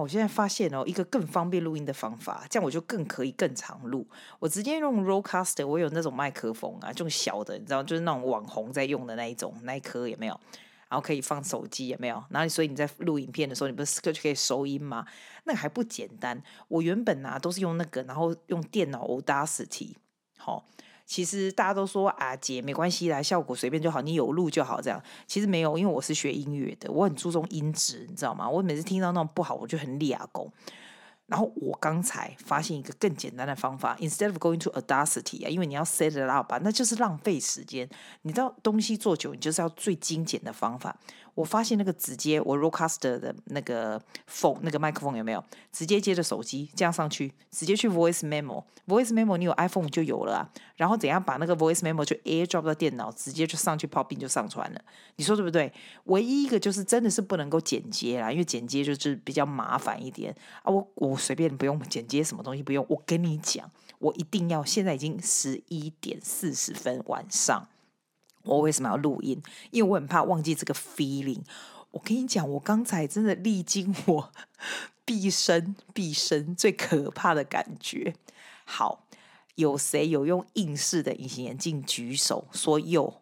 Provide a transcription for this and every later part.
我现在发现哦，一个更方便录音的方法，这样我就更可以更长录。我直接用 Rodecaster，我有那种麦克风啊，这种小的，你知道，就是那种网红在用的那一种，那一颗有没有？然后可以放手机有没有？然后所以你在录影片的时候，你不是就可以收音吗？那还不简单？我原本啊都是用那个，然后用电脑 Audacity，好、哦。其实大家都说啊，姐没关系啦，效果随便就好，你有录就好这样。其实没有，因为我是学音乐的，我很注重音质，你知道吗？我每次听到那种不好，我就很抓狂。然后我刚才发现一个更简单的方法，instead of going to Audacity 啊，因为你要 set it up，那就是浪费时间。你知道东西做久，你就是要最精简的方法。我发现那个直接我 Rodecaster 的那个 phone 那个麦克风有没有？直接接着手机这样上去，直接去 Voice Memo，Voice Memo 你有 iPhone 就有了啊。然后怎样把那个 Voice Memo 就 AirDrop 到电脑，直接就上去 Pop in 就上传了。你说对不对？唯一一个就是真的是不能够剪接啦，因为剪接就是比较麻烦一点啊。我我随便不用剪接什么东西不用，我跟你讲，我一定要现在已经十一点四十分晚上。我为什么要录音？因为我很怕忘记这个 feeling。我跟你讲，我刚才真的历经我毕生毕生最可怕的感觉。好，有谁有用硬式的隐形眼镜？举手说有。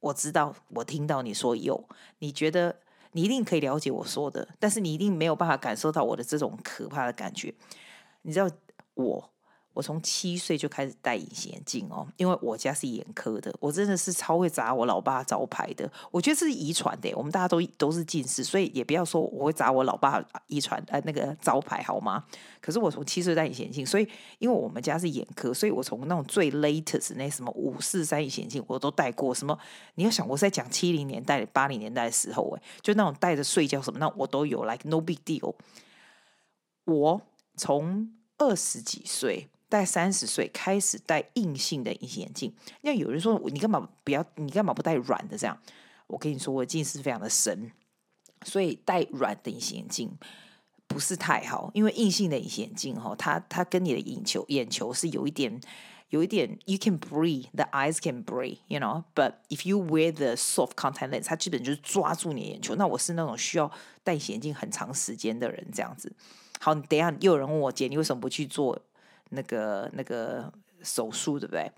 我知道，我听到你说有。你觉得你一定可以了解我说的，但是你一定没有办法感受到我的这种可怕的感觉。你知道我。我从七岁就开始戴隐形眼镜哦，因为我家是眼科的，我真的是超会砸我老爸招牌的。我觉得这是遗传的，我们大家都都是近视，所以也不要说我会砸我老爸遗传呃那个招牌好吗？可是我从七岁戴隐形眼镜，所以因为我们家是眼科，所以我从那种最 latest 那什么五四三隐形眼镜我都戴过。什么你要想我是在讲七零年代、八零年代的时候，哎，就那种戴着睡觉什么，那我都有，like no big deal。我从二十几岁。戴三十岁开始戴硬性的隐形眼镜，那有人说你干嘛不要？你干嘛不戴软的？这样，我跟你说，我近视非常的深，所以戴软的隐形眼镜不是太好，因为硬性的隐形眼镜哈，它它跟你的眼球眼球是有一点有一点，you can breathe，the eyes can breathe，you know，but if you wear the soft contact lens，它基本就是抓住你的眼球。那我是那种需要戴隐形眼镜很长时间的人，这样子。好，你等下又有人问我姐，你为什么不去做？那个那个手术对不对？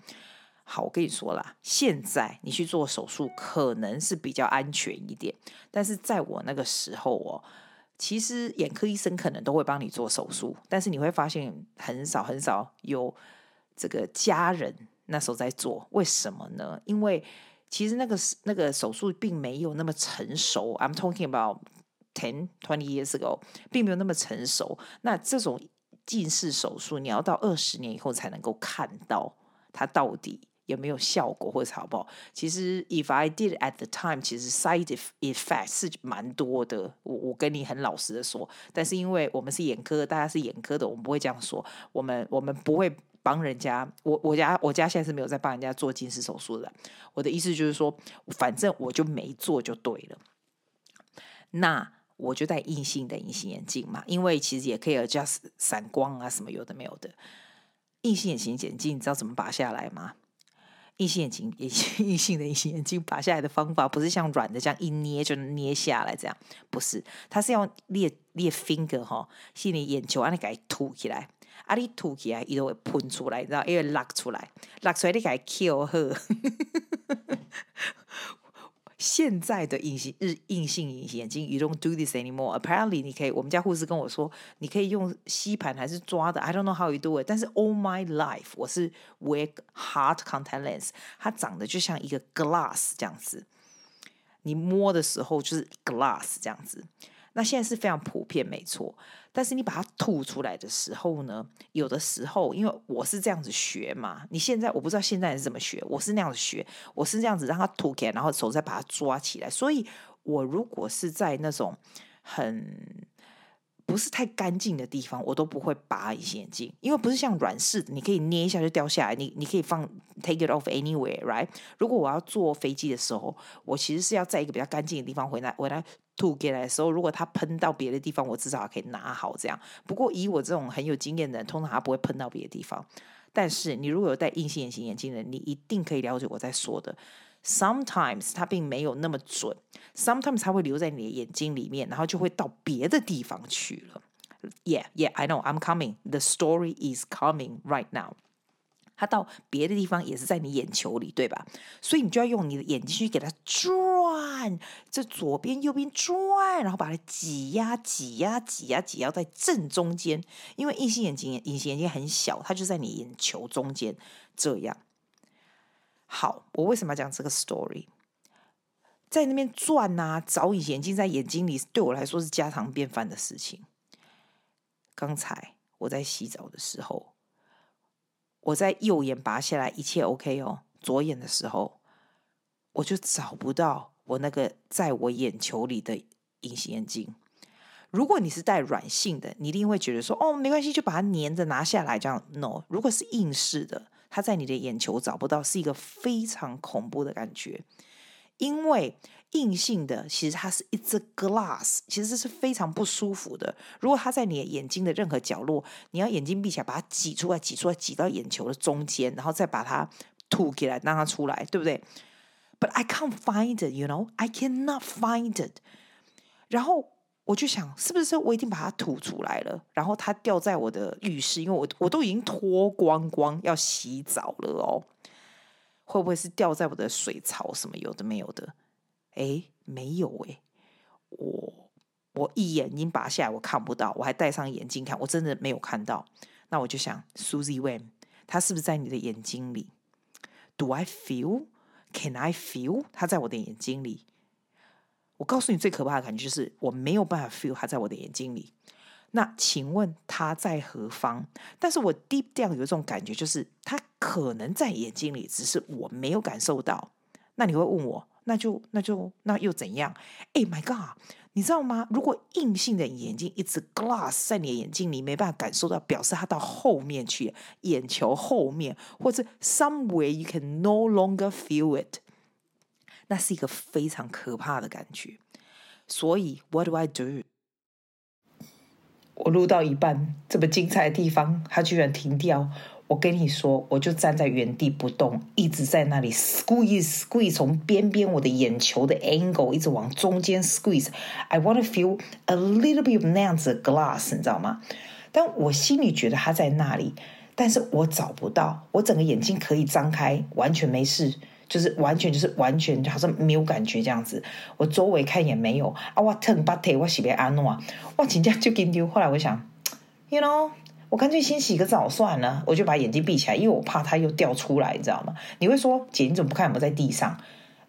好，我跟你说啦，现在你去做手术可能是比较安全一点，但是在我那个时候哦，其实眼科医生可能都会帮你做手术，但是你会发现很少很少有这个家人那时候在做，为什么呢？因为其实那个那个手术并没有那么成熟，I'm talking about ten twenty years ago，并没有那么成熟，那这种。近视手术，你要到二十年以后才能够看到它到底有没有效果或者好不好。其实，if I did at the time，其实 side effect 是蛮多的。我我跟你很老实的说，但是因为我们是眼科，大家是眼科的，我们不会这样说。我们我们不会帮人家。我我家我家现在是没有在帮人家做近视手术的。我的意思就是说，反正我就没做就对了。那。我就戴硬性的隐形眼镜嘛，因为其实也可以 adjust 散光啊，什么有的没有的。硬性隐形眼镜你知道怎么拔下来吗？硬性眼镜，硬性的隐形眼镜拔下来的方法不是像软的这样一捏就能捏下来这样，不是，它是要裂裂 finger 哈，是你眼球啊你给它凸起来，啊你凸起来，它就会喷出来，然后因为拉出来，拉出来你给它 kill 呵。现在的隐形日硬性隐形眼镜，you don't do this anymore. Apparently，你可以，我们家护士跟我说，你可以用吸盘还是抓的，I don't know how you do it。但是 all my life，我是 wear hard contact lens，它长得就像一个 glass 这样子，你摸的时候就是 glass 这样子。那现在是非常普遍，没错。但是你把它吐出来的时候呢，有的时候，因为我是这样子学嘛，你现在我不知道现在是怎么学，我是那样子学，我是这样子让它吐开，然后手再把它抓起来。所以，我如果是在那种很不是太干净的地方，我都不会拔隐形眼镜，因为不是像软式的，你可以捏一下就掉下来，你你可以放 take it off anywhere，right？如果我要坐飞机的时候，我其实是要在一个比较干净的地方回来，回来。吐给来的时候，如果它喷到别的地方，我至少可以拿好这样。不过以我这种很有经验的人，通常它不会喷到别的地方。但是你如果有戴硬性隐形眼镜的，你一定可以了解我在说的。Sometimes 它并没有那么准，Sometimes 它会留在你的眼睛里面，然后就会到别的地方去了。，Yeah, yeah, I know, I'm coming. The story is coming right now. 它到别的地方也是在你眼球里，对吧？所以你就要用你的眼睛去给它转，这左边右边转，然后把它挤压挤压挤压挤压在正中间。因为隐形眼睛隐形眼镜很小，它就在你眼球中间。这样好，我为什么要讲这个 story？在那边转啊，找隐形眼镜在眼睛里，对我来说是家常便饭的事情。刚才我在洗澡的时候。我在右眼拔下来，一切 OK 哦。左眼的时候，我就找不到我那个在我眼球里的隐形眼镜。如果你是戴软性的，你一定会觉得说：“哦，没关系，就把它粘着拿下来。”这样 No。如果是硬式的，它在你的眼球找不到，是一个非常恐怖的感觉，因为。硬性的，其实它是一只 glass，其实是非常不舒服的。如果它在你的眼睛的任何角落，你要眼睛闭起来，把它挤出来，挤出来，挤到眼球的中间，然后再把它吐起来，让它出来，对不对？But I can't find it, you know, I cannot find it。然后我就想，是不是我已经把它吐出来了？然后它掉在我的浴室，因为我我都已经脱光光要洗澡了哦。会不会是掉在我的水槽什么有的没有的？哎，没有哎，我我一眼已经拔下来，我看不到，我还戴上眼镜看，我真的没有看到。那我就想，Suzy Wayne，他是不是在你的眼睛里？Do I feel? Can I feel? 他在我的眼睛里。我告诉你，最可怕的感觉就是我没有办法 feel 它在我的眼睛里。那请问它在何方？但是我 deep down 有一种感觉，就是它可能在眼睛里，只是我没有感受到。那你会问我？那就那就那又怎样？哎，My God，你知道吗？如果硬性的眼镜一直 glass 在你的眼睛里，没办法感受到，表示它到后面去，眼球后面，或者 somewhere you can no longer feel it，那是一个非常可怕的感觉。所以，What do I do？我录到一半，这么精彩的地方，它居然停掉。我跟你说，我就站在原地不动，一直在那里 squeeze squeeze，从边边我的眼球的 angle 一直往中间 squeeze。I want to feel a little bit of 那样子的 glass，你知道吗？但我心里觉得它在那里，但是我找不到。我整个眼睛可以张开，完全没事，就是完全就是完全好像没有感觉这样子。我周围看也没有啊，我 turn body 我洗别安诺啊，我紧张就给丢。后来我想，you know。我干脆先洗个澡算了，我就把眼睛闭起来，因为我怕它又掉出来，你知道吗？你会说，姐，你怎么不看有没有在地上？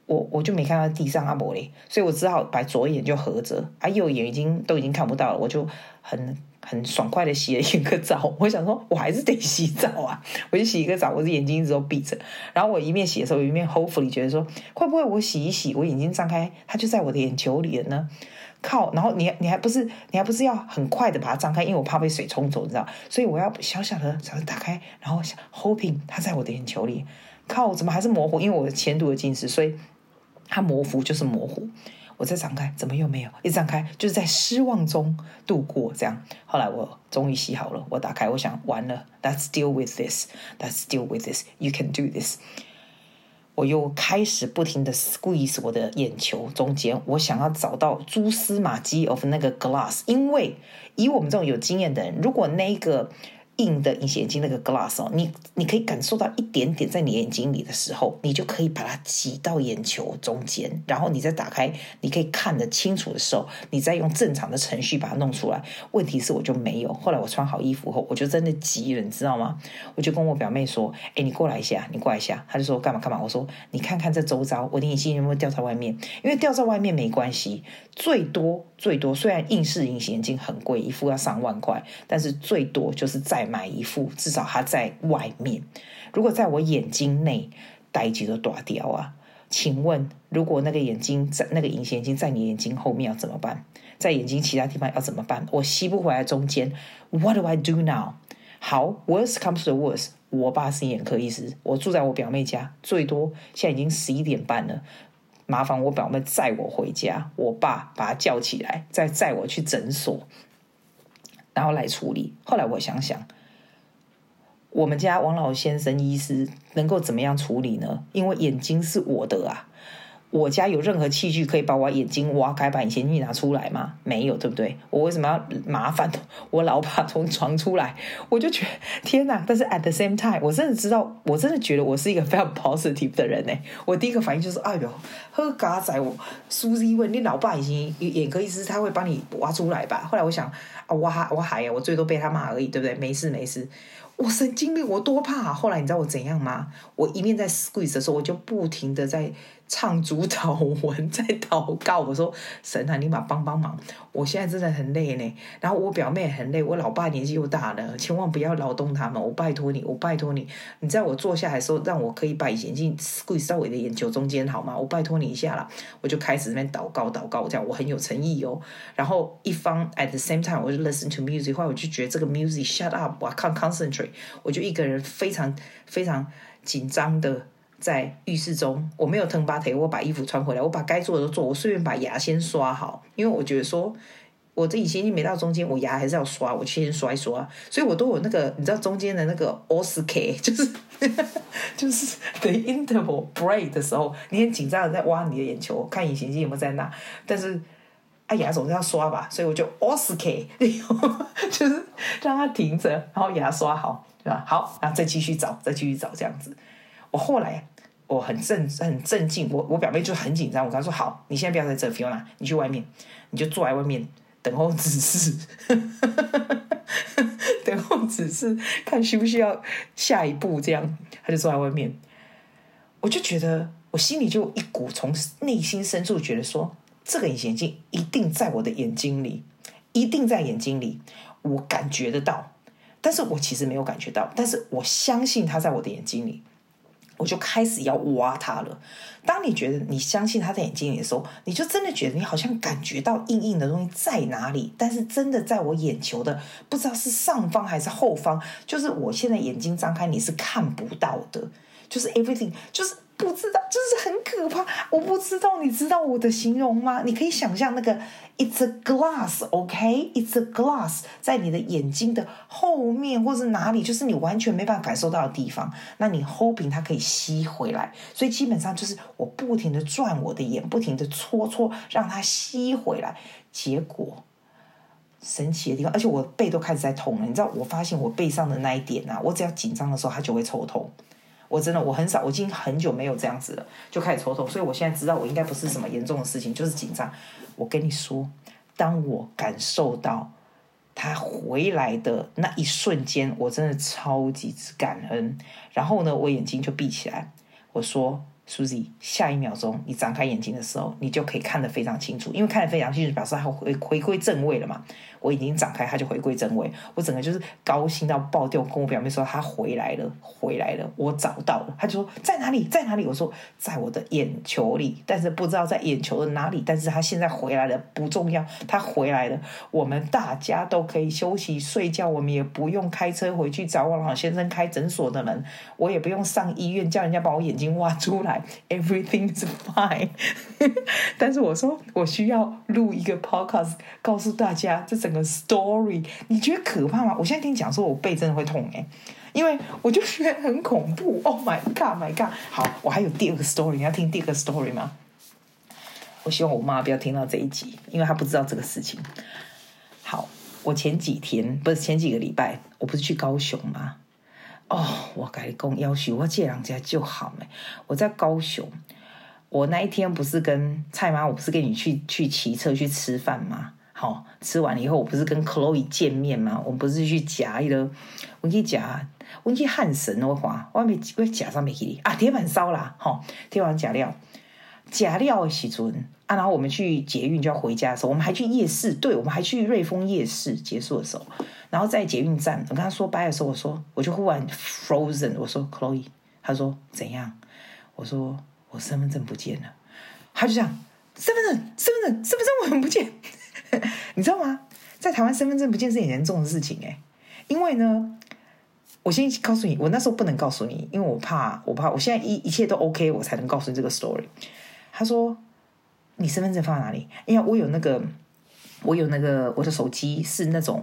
我我就没看到地上阿伯嘞，所以我只好把左眼就合着，啊，右眼已经都已经看不到了，我就很很爽快的洗了一个澡。我想说，我还是得洗澡啊，我就洗一个澡，我的眼睛一直都闭着。然后我一面洗的时候，一面 hopefully 觉得说，会不会我洗一洗，我眼睛张开，它就在我的眼球里了呢？靠！然后你你还不是你还不是要很快的把它张开，因为我怕被水冲走，你知道？所以我要小小的把它打开，然后 hoping 它在我的眼球里。靠！怎么还是模糊？因为我的前度的近视，所以它模糊就是模糊。我再张开，怎么又没有？一张开就是在失望中度过。这样，后来我终于洗好了，我打开，我想完了，Let's deal with this，Let's deal with this，You can do this。我又开始不停的 squeeze 我的眼球中间，我想要找到蛛丝马迹 of 那个 glass，因为以我们这种有经验的人，如果那个。硬的隐形眼镜那个 glass 哦，你你可以感受到一点点在你眼睛里的时候，你就可以把它挤到眼球中间，然后你再打开，你可以看得清楚的时候，你再用正常的程序把它弄出来。问题是我就没有。后来我穿好衣服后，我就真的急了，你知道吗？我就跟我表妹说：“哎，你过来一下，你过来一下。”她就说：“干嘛干嘛？”我说：“你看看这周遭，我的隐形眼镜有没有掉在外面？因为掉在外面没关系，最多最多，虽然硬式隐形眼镜很贵，一副要上万块，但是最多就是在。”买一副，至少它在外面。如果在我眼睛内，戴几个大掉啊？请问，如果那个眼睛在那个隐形眼镜在你眼睛后面要怎么办？在眼睛其他地方要怎么办？我吸不回来中间，What do I do now？好，Worst comes to worst，我爸是眼科医师，我住在我表妹家，最多现在已经十一点半了，麻烦我表妹载我回家，我爸把他叫起来，再载我去诊所，然后来处理。后来我想想。我们家王老先生医师能够怎么样处理呢？因为眼睛是我的啊，我家有任何器具可以把我眼睛挖开，把隐形镜拿出来吗？没有，对不对？我为什么要麻烦我老爸从床出来？我就觉得天哪！但是 at the same time，我真的知道，我真的觉得我是一个非常 positive 的人呢。我第一个反应就是，哎呦，喝嘎仔，我 Susie 问你老爸已经眼科医师，他会帮你挖出来吧？后来我想啊，挖我还呀，我最多被他骂而已，对不对？没事没事。我神经病，我多怕！后来你知道我怎样吗？我一面在 squeeze 的时候，我就不停的在唱主祷文，在祷告。我说：“神啊，你把帮帮忙！我现在真的很累呢。然后我表妹也很累，我老爸年纪又大了，千万不要劳动他们。我拜托你，我拜托你。你在我坐下来的时候，让我可以把眼镜 squeeze 到我的眼球中间，好吗？我拜托你一下啦。我就开始那边祷告，祷告，这样我很有诚意哦。然后一方 at the same time，我就 listen to music，后来我就觉得这个 music shut up，我 can't concentrate。我就一个人非常非常紧张的在浴室中，我没有腾巴腿，我把衣服穿回来，我把该做的都做，我顺便把牙先刷好，因为我觉得说我这隐形镜没到中间，我牙还是要刷，我先刷一刷，所以我都有那个你知道中间的那个 OSK，就是就是 the interval break 的时候，你很紧张的在挖你的眼球，看隐形镜有没有在那，但是。哎，牙总是要刷吧，所以我就 OSK，就是让它停着，然后牙刷好，对吧？好，然后再继续找，再继续找这样子。我后来我很震很镇静，我我表妹就很紧张，我跟她说：“好，你现在不要在这，Fiona，你去外面，你就坐在外面等候指示，等候指示，看需不需要下一步。”这样，她就坐在外面。我就觉得我心里就一股从内心深处觉得说。这个隐形镜一定在我的眼睛里，一定在眼睛里，我感觉得到，但是我其实没有感觉到，但是我相信它在我的眼睛里，我就开始要挖它了。当你觉得你相信他在眼睛里的时候，你就真的觉得你好像感觉到硬硬的东西在哪里，但是真的在我眼球的不知道是上方还是后方，就是我现在眼睛张开你是看不到的，就是 everything，就是。不知道，就是很可怕。我不知道，你知道我的形容吗？你可以想象那个，it's a glass，OK，it's a glass，在你的眼睛的后面或是哪里，就是你完全没办法感受到的地方。那你 hoping 它可以吸回来，所以基本上就是我不停的转我的眼，不停的搓搓，让它吸回来。结果神奇的地方，而且我背都开始在痛了。你知道，我发现我背上的那一点啊，我只要紧张的时候，它就会抽痛。我真的我很少，我已经很久没有这样子了，就开始抽痛，所以我现在知道我应该不是什么严重的事情，就是紧张。我跟你说，当我感受到他回来的那一瞬间，我真的超级之感恩。然后呢，我眼睛就闭起来，我说。Susie，下一秒钟你张开眼睛的时候，你就可以看得非常清楚，因为看得非常清楚，表示它回回归正位了嘛。我已经展开，他就回归正位。我整个就是高兴到爆掉，跟我表妹说他回来了，回来了，我找到了。他就说在哪里，在哪里？我说在我的眼球里，但是不知道在眼球的哪里。但是他现在回来了，不重要，他回来了，我们大家都可以休息睡觉，我们也不用开车回去找王老先生开诊所的门，我也不用上医院叫人家把我眼睛挖出来。Everything is fine，但是我说我需要录一个 podcast，告诉大家这整个 story，你觉得可怕吗？我现在听你讲说，我背真的会痛哎，因为我就觉得很恐怖。Oh my god，my god！好，我还有第二个 story，你要听第二个 story 吗？我希望我妈不要听到这一集，因为她不知道这个事情。好，我前几天不是前几个礼拜，我不是去高雄吗？哦，我跟你讲，要许我借两家就好没？我在高雄，我那一天不是跟蔡妈，我不是跟你去去骑车去吃饭吗？好，吃完了以后，我不是跟 Chloe 见面吗？我们不是去夹一个，我去夹，我去汉神的话，我没我夹上没给你啊，铁板烧啦，好，铁板夹料，夹料的时阵啊，然后我们去捷运就要回家的时候，我们还去夜市，对，我们还去瑞丰夜市，结束的时候。然后在捷运站，我跟他说拜的时候，我说我就忽然 frozen，我说 Chloe，他说怎样？我说我身份证不见了，他就这样，身份证，身份证，身份证我很不见，你知道吗？在台湾身份证不见是很严重的事情哎，因为呢，我先告诉你，我那时候不能告诉你，因为我怕，我怕，我现在一一切都 OK，我才能告诉你这个 story。他说你身份证放在哪里？因为我有那个，我有那个，我的手机是那种。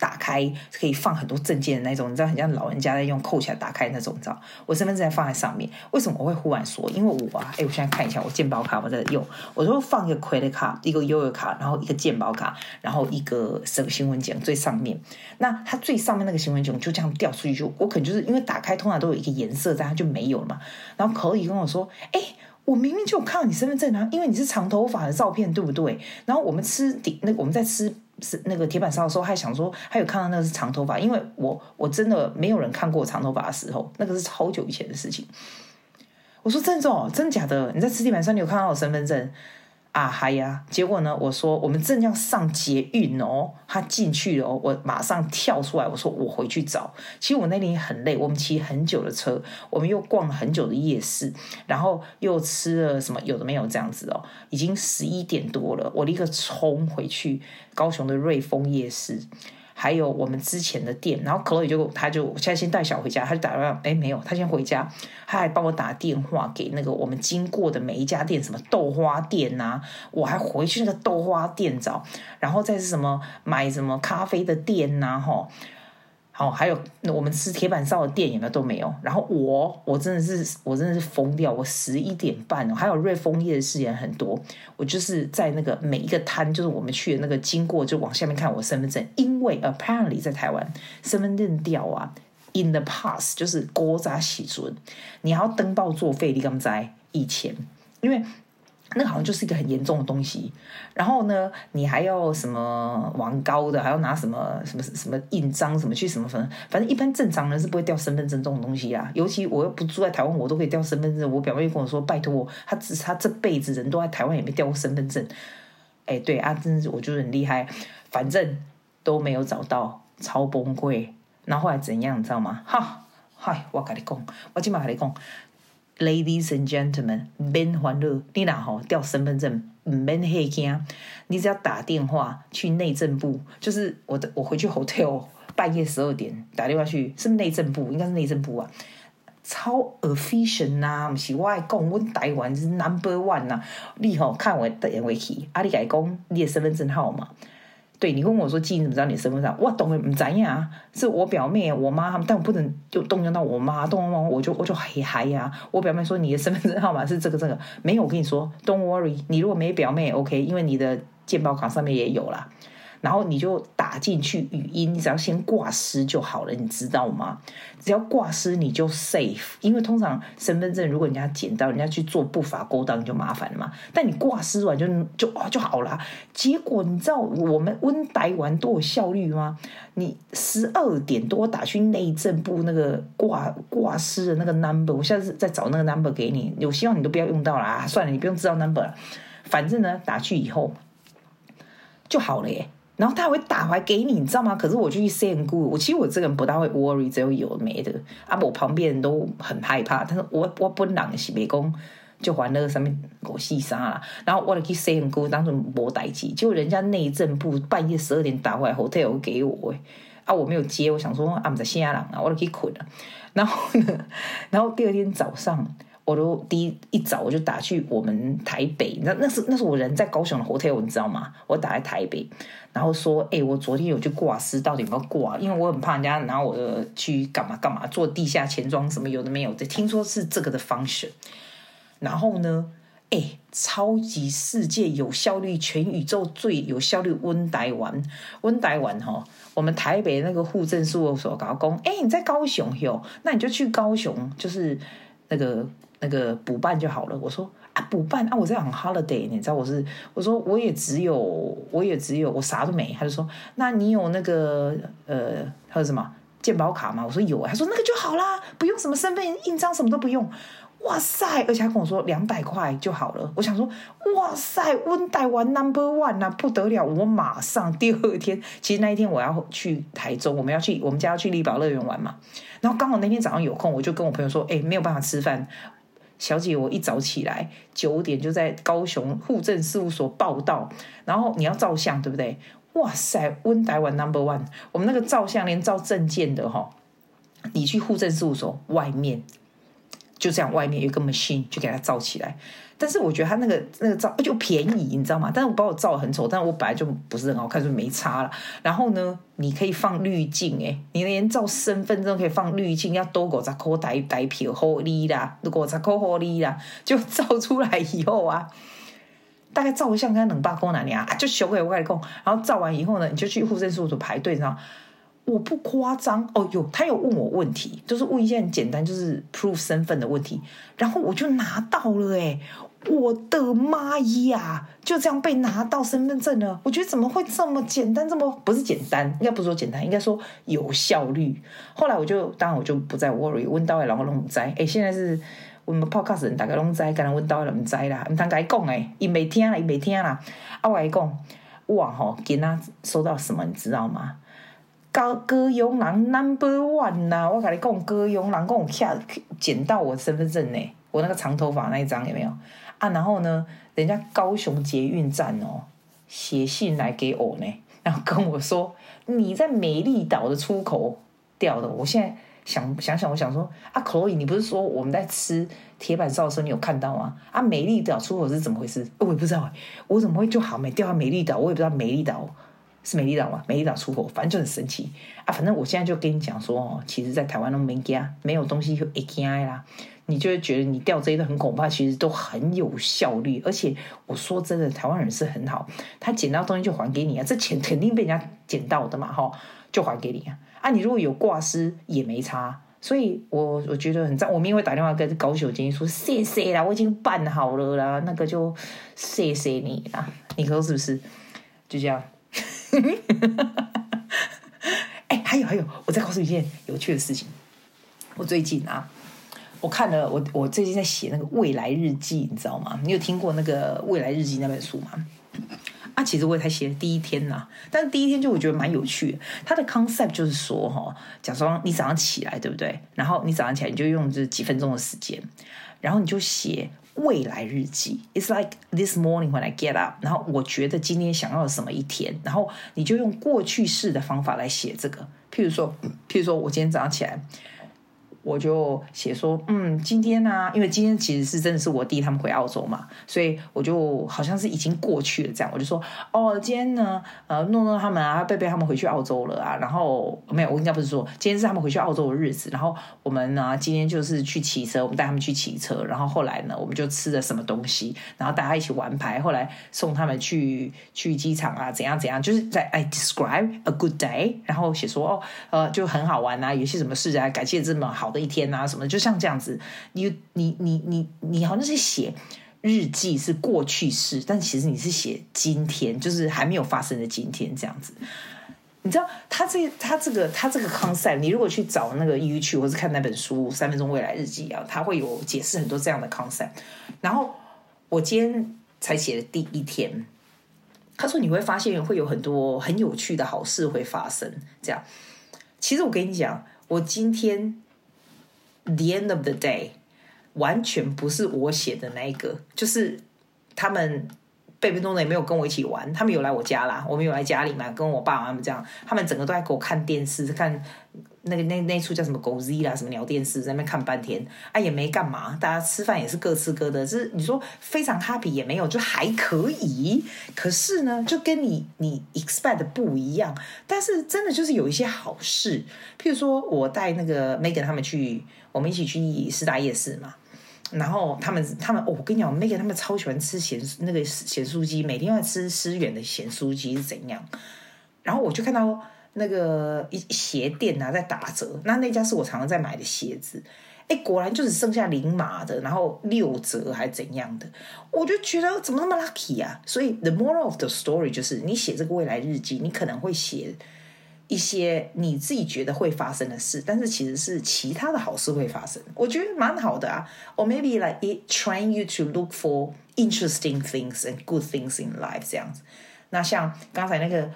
打开可以放很多证件的那种，你知道，很像老人家在用扣起来打开那种，你知道？我身份证放在上面，为什么我会忽然说？因为我啊，哎，我现在看一下我健保卡我在用，我说放一个 credit 卡，一个悠游卡，然后一个健保卡，然后一个什么新闻奖最上面，那它最上面那个新闻奖就这样掉出去，就我可能就是因为打开通常都有一个颜色在，它就没有了嘛。然后可以跟我说，哎。我明明就有看到你身份证啊，因为你是长头发的照片，对不对？然后我们吃底那我们在吃是那个铁板烧的时候，还想说还有看到那个是长头发，因为我我真的没有人看过长头发的时候，那个是超久以前的事情。我说郑总，真的假的？你在吃铁板烧，你有看到我身份证？啊嗨呀！结果呢？我说我们正要上捷运哦，他进去了哦，我马上跳出来，我说我回去找。其实我那天很累，我们骑很久的车，我们又逛了很久的夜市，然后又吃了什么有的没有这样子哦，已经十一点多了，我立刻冲回去高雄的瑞丰夜市。还有我们之前的店，然后可乐也就他就现在先带小回家，他就打电话，哎，没有，他先回家，他还帮我打电话给那个我们经过的每一家店，什么豆花店呐、我还回去那个豆花店找，然后再是什么买什么咖啡的店呐、吼。哦，还有我们吃铁板烧的店有没有都没有。然后我我真的是我真的是疯掉，我十一点半还有瑞丰夜市也很多。我就是在那个每一个摊，就是我们去的那个经过，就往下面看我身份证，因为 apparently 在台湾身份证掉啊，in the past 就是古早时阵，你要登报作废，你敢在以前，因为。那好像就是一个很严重的东西，然后呢，你还要什么王高的，还要拿什么什么什么印章，什么去什么反正反正一般正常人是不会掉身份证这种东西啊。尤其我又不住在台湾，我都可以掉身份证。我表妹跟我说，拜托我，他只他这辈子人都在台湾也没掉过身份证。哎，对啊，真是我觉得很厉害，反正都没有找到，超崩溃。然后后来怎样，你知道吗？哈，嗨，我跟你讲，我今晚跟你讲。Ladies and gentlemen，免烦恼，你哪吼掉身份证，唔免害惊，你只要打电话去内政部，就是我的，我回去 hotel 半夜十二点打电话去，是内政部，应该是内政部啊，超 efficient 呐、啊，不是我爱讲，我台湾是 number one 呐、你吼看我的电话去，啊，你改讲你的身份证号码。对，你问我说，记你怎么知道你身份证？我懂了，不怎样？是我表妹、我妈他们，但我不能就动用到我妈，动用到我就我就嘿嗨呀！我表妹说你的身份证号码是这个这个，没有，我跟你说，Don't worry，你如果没表妹，OK，因为你的健保卡上面也有啦。然后你就打进去语音，你只要先挂失就好了，你知道吗？只要挂失你就 safe，因为通常身份证如果人家捡到，人家去做不法勾当就麻烦了嘛。但你挂失完就就就好了。结果你知道我们温台湾多有效率吗？你十二点多打去内政部那个挂挂失的那个 number，我下次再找那个 number 给你。我希望你都不要用到了啊，算了，你不用知道 number 了。反正呢，打去以后就好了耶。然后他还会打回来给你，你知道吗？可是我就去 say and good，我其实我这个人不大会 worry，只有有没的啊，我旁边人都很害怕。但是我我本人是没讲，就还那个上面狗细沙了。然后我就去 say and good，当成没代志。结果人家内政部半夜十二点打回来 hotel 给我，啊，我没有接，我想说啊，不在西亚人啊，我就去困了。然后呢，然后第二天早上。我都第一一早我就打去我们台北，那那是那是我人在高雄的 hotel，你知道吗？我打在台北，然后说，哎、我昨天有去挂失，到底有没有挂？因为我很怕人家拿我的去干嘛干嘛，做地下钱庄什么有的没有的。听说是这个的 function，然后呢，哎、超级世界有效率，全宇宙最有效率，温台湾，温台湾哈，我们台北那个户政事务所搞工，哎、你在高雄哟，那你就去高雄，就是那个。那个补办就好了。我说啊，补办啊，我在 on holiday，你知道我是？我说我也只有，我也只有，我啥都没。他就说，那你有那个呃，还有什么健保卡吗？我说有。他说那个就好啦，不用什么身份印章，什么都不用。哇塞！而且他跟我说两百块就好了。我想说，哇塞，温台湾 number one 啊，不得了！我马上第二天，其实那一天我要去台中，我们要去我们家要去丽宝乐园玩嘛。然后刚好那天早上有空，我就跟我朋友说，哎，没有办法吃饭。小姐，我一早起来九点就在高雄户政事务所报到，然后你要照相，对不对？哇塞，温台湾 number one，我们那个照相连照证件的哈，你去户政事务所外面就这样外面有一个 machine 就给它照起来。但是我觉得它那个那个照就便宜，你知道吗？但是我把我照的很丑，但是我本来就不是很好看，就没差了。然后呢，你可以放滤镜，诶，你连照身份证可以放滤镜，要多过十块台台票好哩啦，如果十块好哩啦，就照出来以后啊，大概照相跟两百块哪里啊，就修给我外公。然后照完以后呢，你就去户政事务所排队，你知道。我不夸张哦，有他有问我问题，就是问一些很简单，就是 prove 身份的问题，然后我就拿到了，诶，我的妈呀，就这样被拿到身份证了。我觉得怎么会这么简单，这么不是简单，应该不是说简单，应该说有效率。后来我就当然我就不再 worry，问到位然后拢唔知，诶，现在是我们 podcast 人大概拢知，刚才问到位拢唔知啦，唔通甲伊讲诶，伊没听啦，伊没听啦，啊我来讲，哇吼，今仔收到什么你知道吗？高高雄人 number one 呐、啊！我跟你讲，高雄人跟我下捡到我身份证呢，我那个长头发那一张有没有啊？然后呢，人家高雄捷运站哦，写信来给我呢，然后跟我说你在美丽岛的出口掉的。我现在想想想，我想说啊，Chloe，你不是说我们在吃铁板烧的时候，你有看到吗？啊，美丽岛出口是怎么回事？我也不知道，我怎么会就好没掉到美丽岛？我也不知道美丽岛。是美丽岛吗？美丽岛出口，反正就很神奇啊！反正我现在就跟你讲说哦，其实，在台湾都没家，没有东西就会惊啦。你就会觉得你掉这一个很恐怕，其实都很有效率。而且我说真的，台湾人是很好，他捡到东西就还给你啊，这钱肯定被人家捡到的嘛，哈，就还给你啊。啊，你如果有挂失也没差，所以我我觉得很赞。我明天会打电话跟高雄经说，谢谢啦，我已经办好了啦，那个就谢谢你啦，你说是不是？就这样。哎、欸，还有还有，我再告诉你一件有趣的事情。我最近啊，我看了我我最近在写那个未来日记，你知道吗？你有听过那个未来日记那本书吗？啊，其实我也才写第一天呐，但是第一天就我觉得蛮有趣的。它的 concept 就是说哈，假装你早上起来，对不对？然后你早上起来你就用这几分钟的时间，然后你就写。未来日记，It's like this morning when I get up。然后我觉得今天想要什么一天，然后你就用过去式的方法来写这个。譬如说，譬如说我今天早上起来。我就写说，嗯，今天呢、因为今天其实是真的是我弟他们回澳洲嘛，所以我就好像是已经过去了这样，我就说，哦，今天呢，呃，诺诺他们啊，贝贝他们回去澳洲了啊，然后没有，我应该不是说，今天是他们回去澳洲的日子，然后我们呢，今天就是去骑车，我们带他们去骑车，然后后来呢，我们就吃了什么东西，然后大家一起玩牌，后来送他们去去机场啊，怎样怎样，就是在 I describe a good day，然后写说，哦，呃，就很好玩啊，有些什么事啊，感谢这么好。的一天啊，什么就像这样子，你你你你你好像是写日记是过去式，但其实你是写今天，就是还没有发生的今天这样子。你知道他这他这个他这个 concept，你如果去找那个 YouTube 或是看那本书《三分钟未来日记》啊，他会有解释很多这样的 concept。然后我今天才写的第一天，他说你会发现会有很多很有趣的好事会发生。这样，其实我跟你讲，我今天。The end of the day，完全不是我写的那一个，就是他们贝贝东东也没有跟我一起玩，他们有来我家啦，我们有来家里嘛，跟我爸爸他们这样，他们整个都在给我看电视，看那个那那出叫什么狗 Z 啦，什么鸟电视，在那边看半天，啊也没干嘛，大家吃饭也是各吃各的，是你说非常 happy 也没有，就还可以，可是呢，就跟你你 expect 不一样，但是真的就是有一些好事，譬如说我带那个 Megan 他们去。我们一起去师大夜市嘛，然后他们他们，哦，我跟你讲，Megan 他们超喜欢吃咸那个咸酥鸡，每天要吃思远的咸酥鸡是怎样？然后我就看到那个一鞋店啊在打折，那那家是我常常在买的鞋子，哎，果然就只剩下零码的，然后六折还怎样的，我就觉得怎么那么 lucky 啊！所以 the moral of the story 就是你写这个未来日记，你可能会写。一些你自己觉得会发生的事，但是其实是其他的好事会发生，我觉得蛮好的啊。Or maybe like it trying you to look for interesting things and good things in life 这样子。那像刚才那个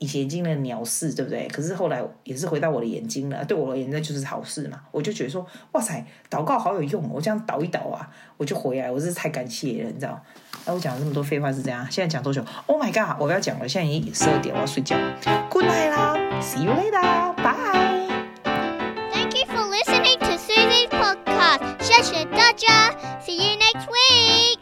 隐形眼镜的鸟事，对不对？可是后来也是回到我的眼睛了，对我而言那就是好事嘛。我就觉得说，哇塞，祷告好有用，我这样祷一祷啊，我就回来，我真是太感谢了，你知道。哎，我讲了这么多废话是这样，现在讲多久？Oh my god，我不要讲了，现在已经十二点，我要睡觉。Good night 啦，See you later，bye。Thank you for listening to Susie's podcast. 谢谢大家，See you next week.